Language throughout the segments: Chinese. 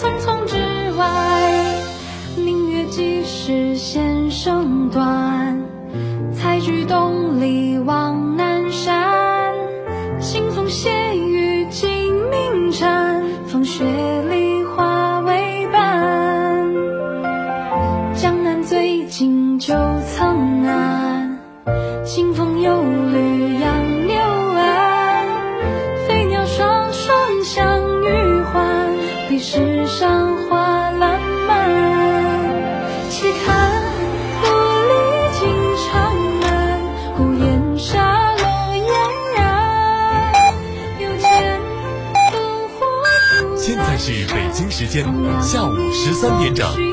匆匆之外明月几时先生断采菊东篱时间下午十三点整。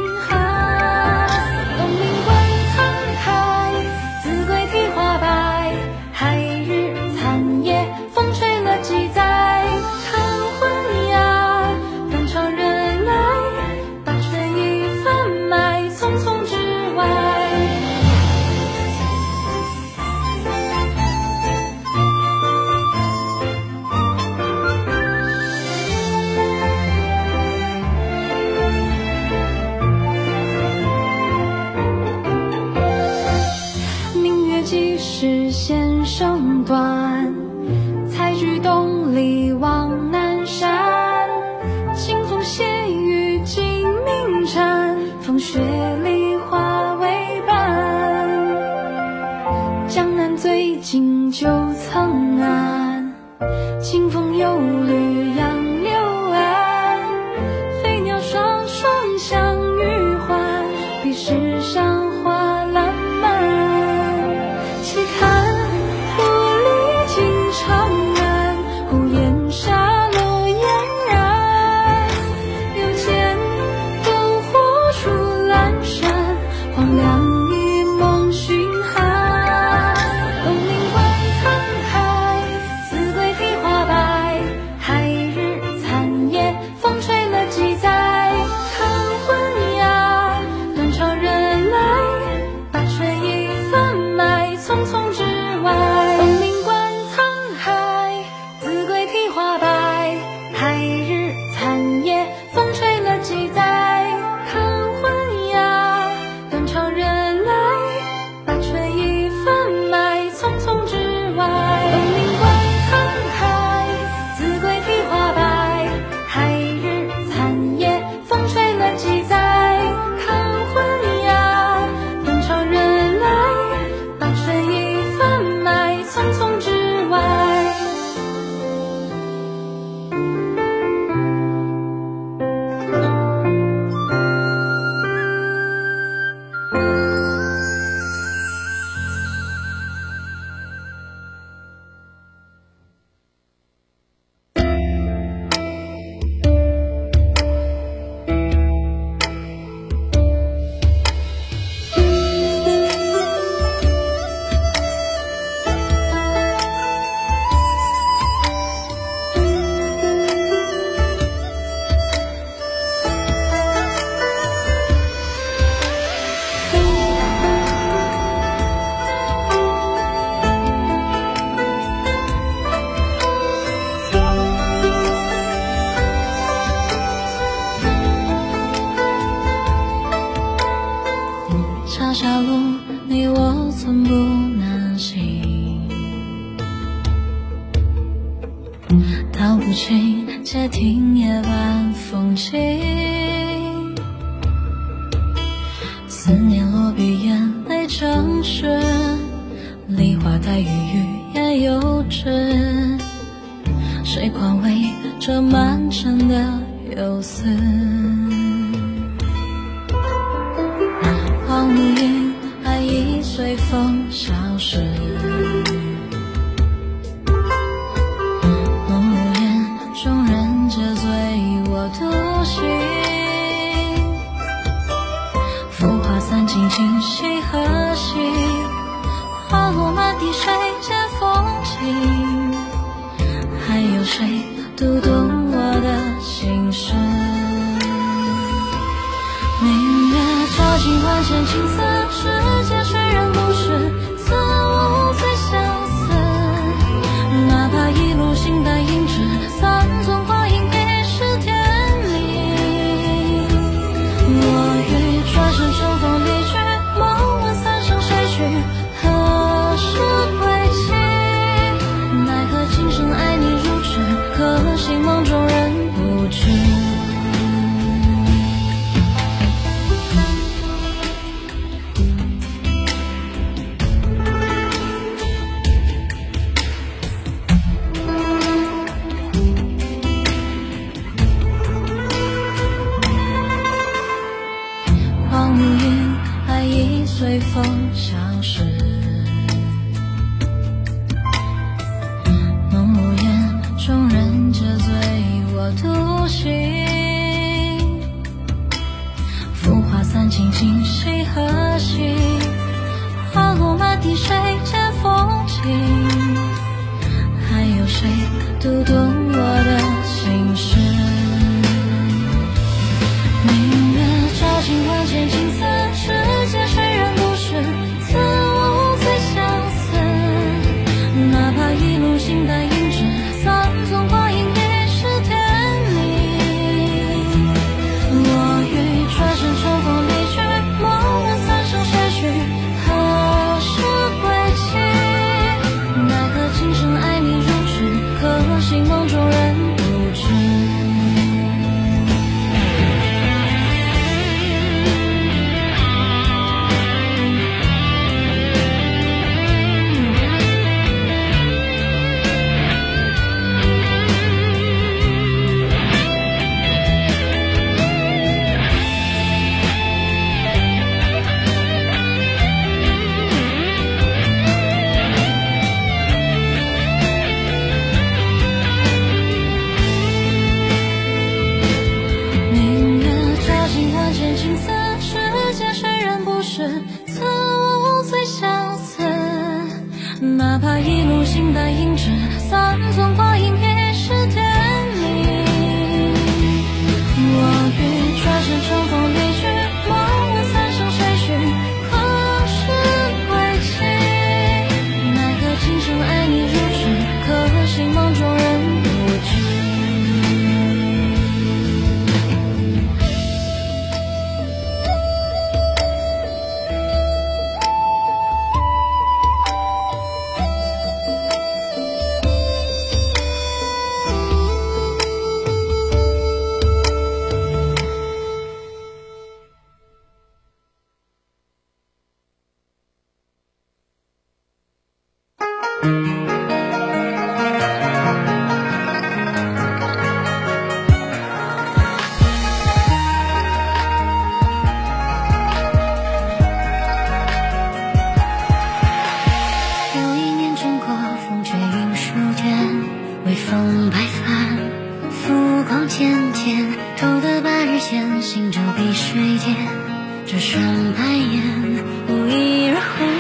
世上花。浮华散尽，今夕何夕？花落满地，谁见风景？还有谁读懂我的心事？明月照进万千青涩之间。风消失。看浮光浅浅偷得半日闲行舟碧水间这扇半掩无意惹红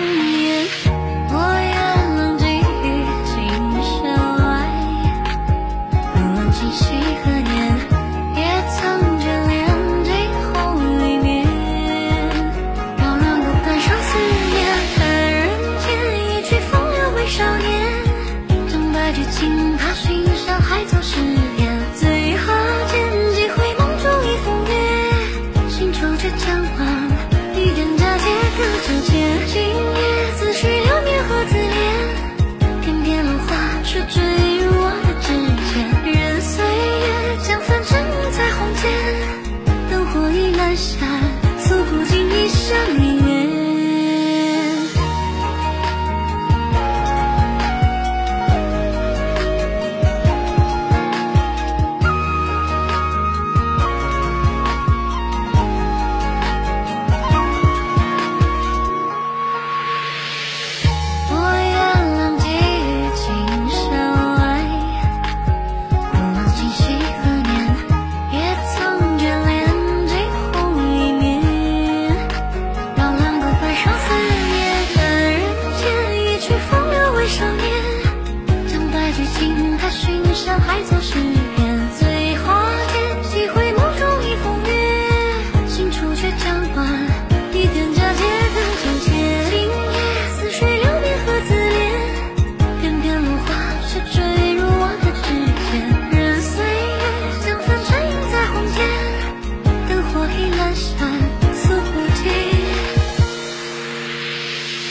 阑珊似蝴蝶，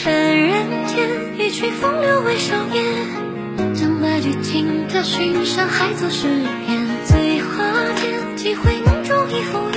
叹人间一曲风流为少年。将白驹轻踏寻山海，作诗篇。醉花间几回梦中，一扶。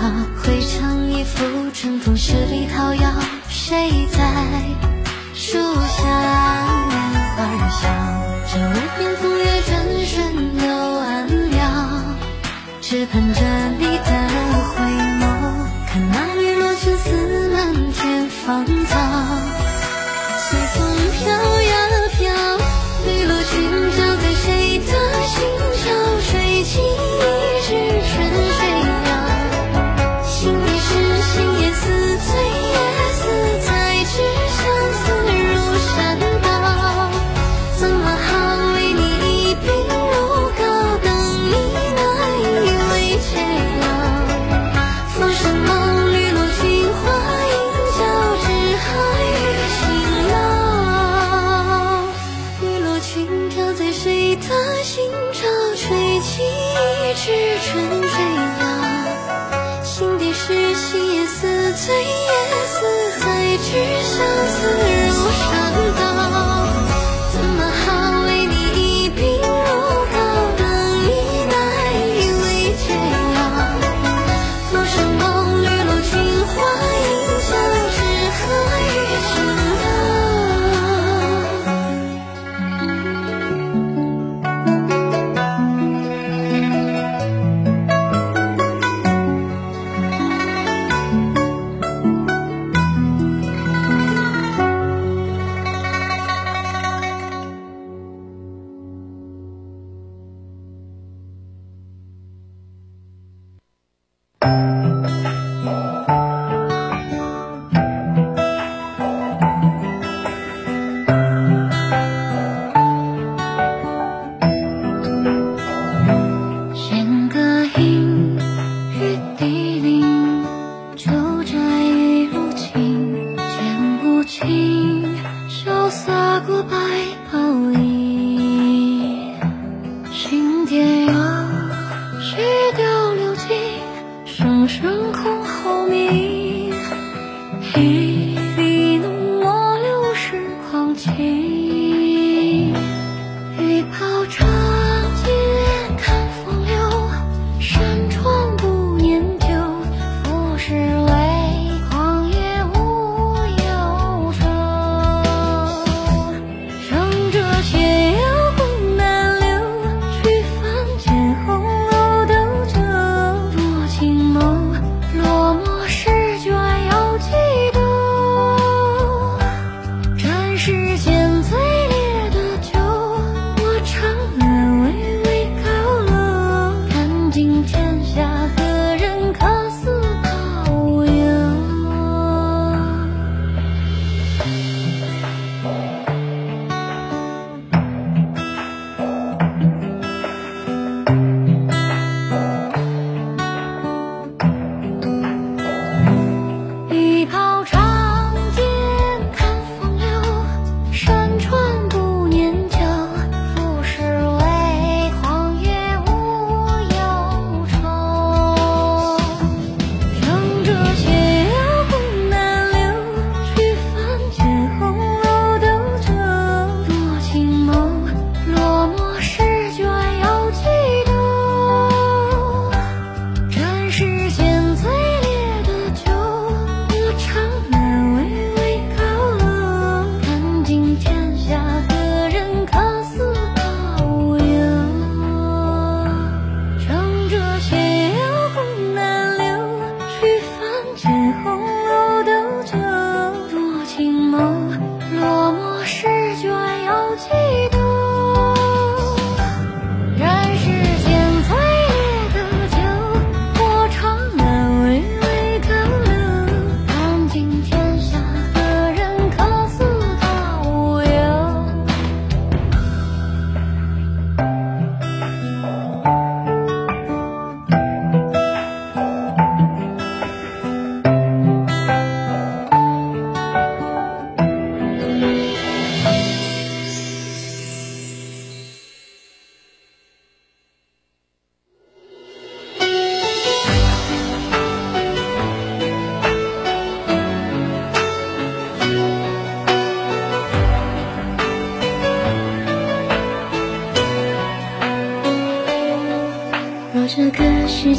绘成一幅春风十里桃夭，谁在？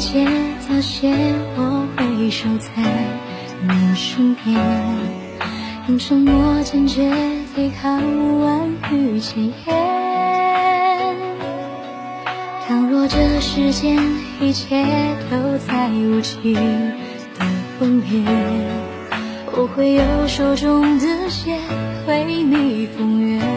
且早些，我会守在你身边，用沉默坚决对抗万语千言。倘若这世间一切都在无情的崩裂，我会用手中的血为你风月。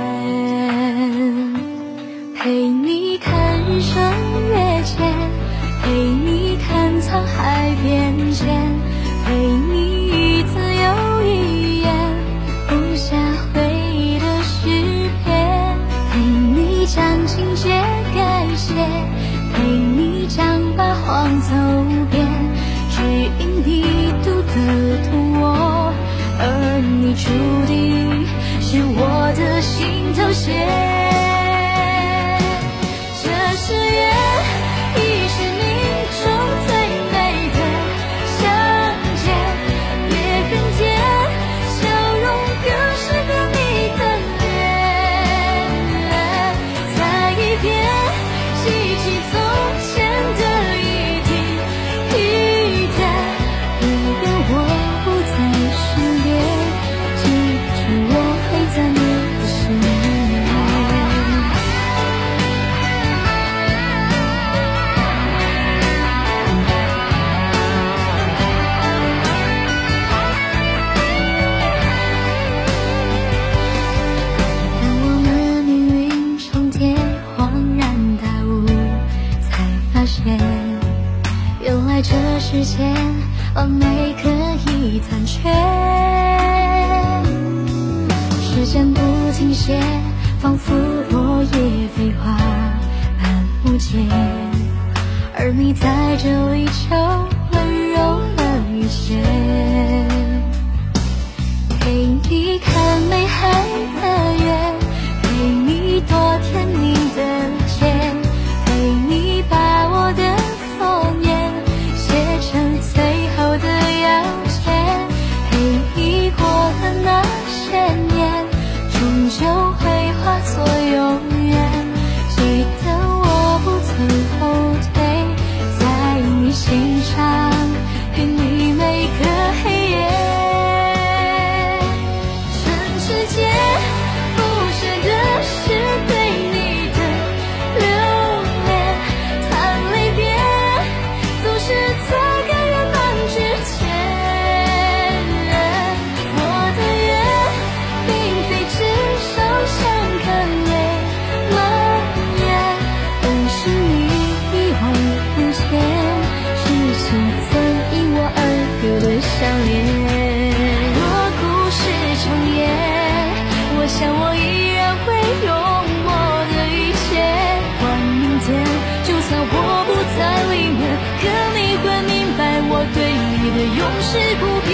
我不在里面，可你会明白我对你的永世不变。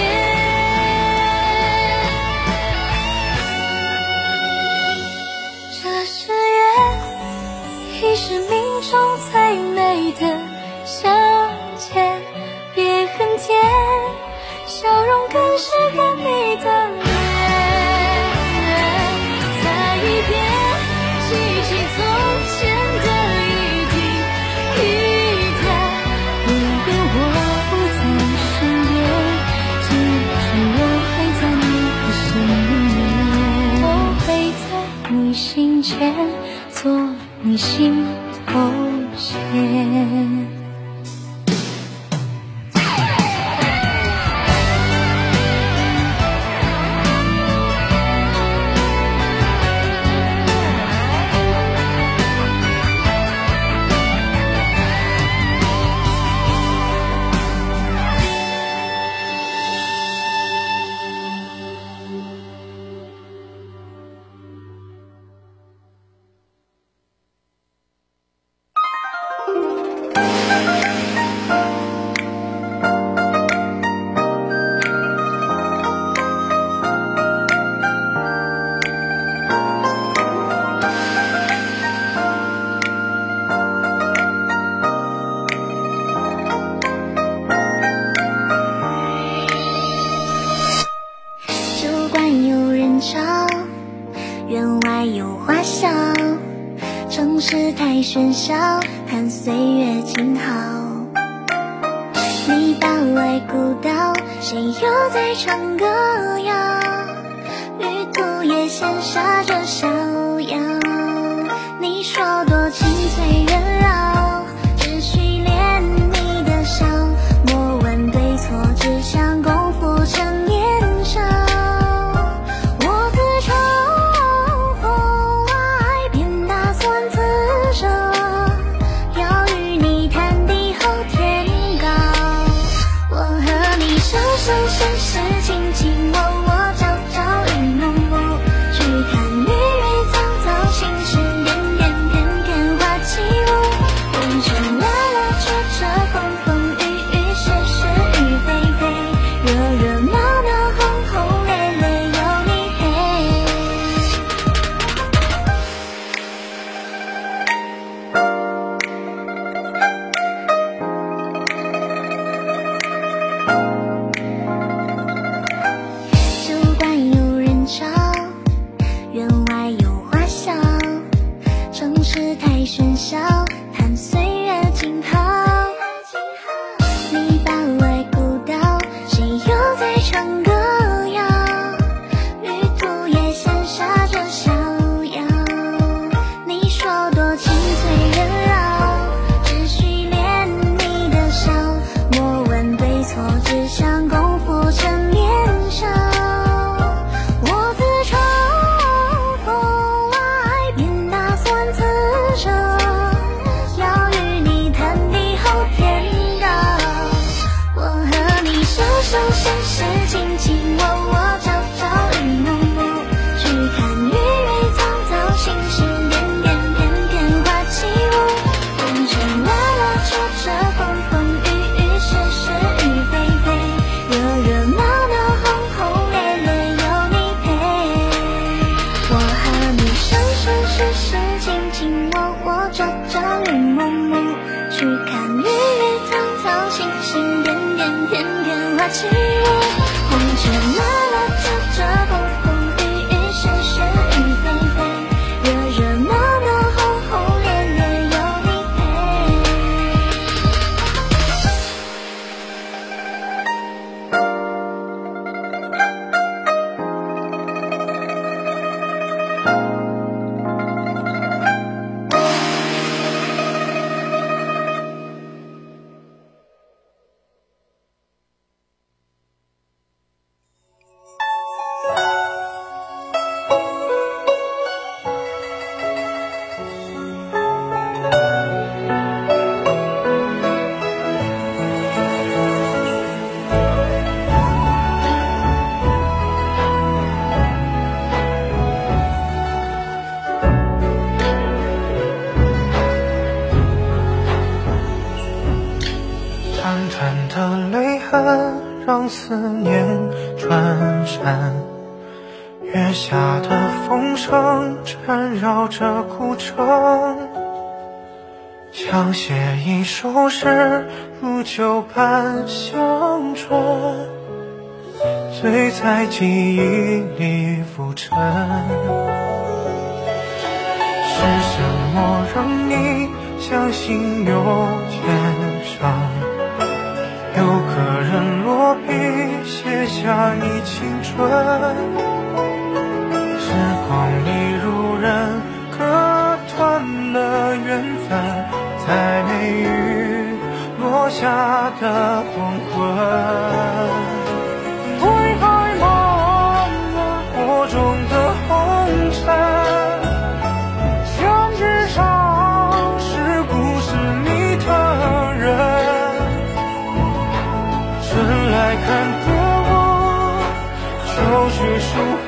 这誓言已是命中最美的相见，别恨天，笑容更是。心头外古道，谁又在唱歌谣？旅途也羡煞着逍遥。你说多情最人。我让你相信，有天上有个人落笔写下你青春。时光利如刃，割断了缘分，在梅雨落下的黄昏。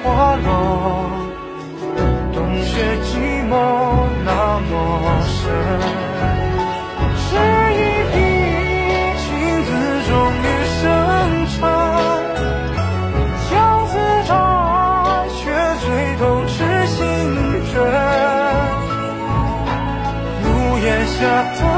花落，冬雪寂寞那么深。是一笔情字终于生成，相思长，却最痛痴心人。屋檐下。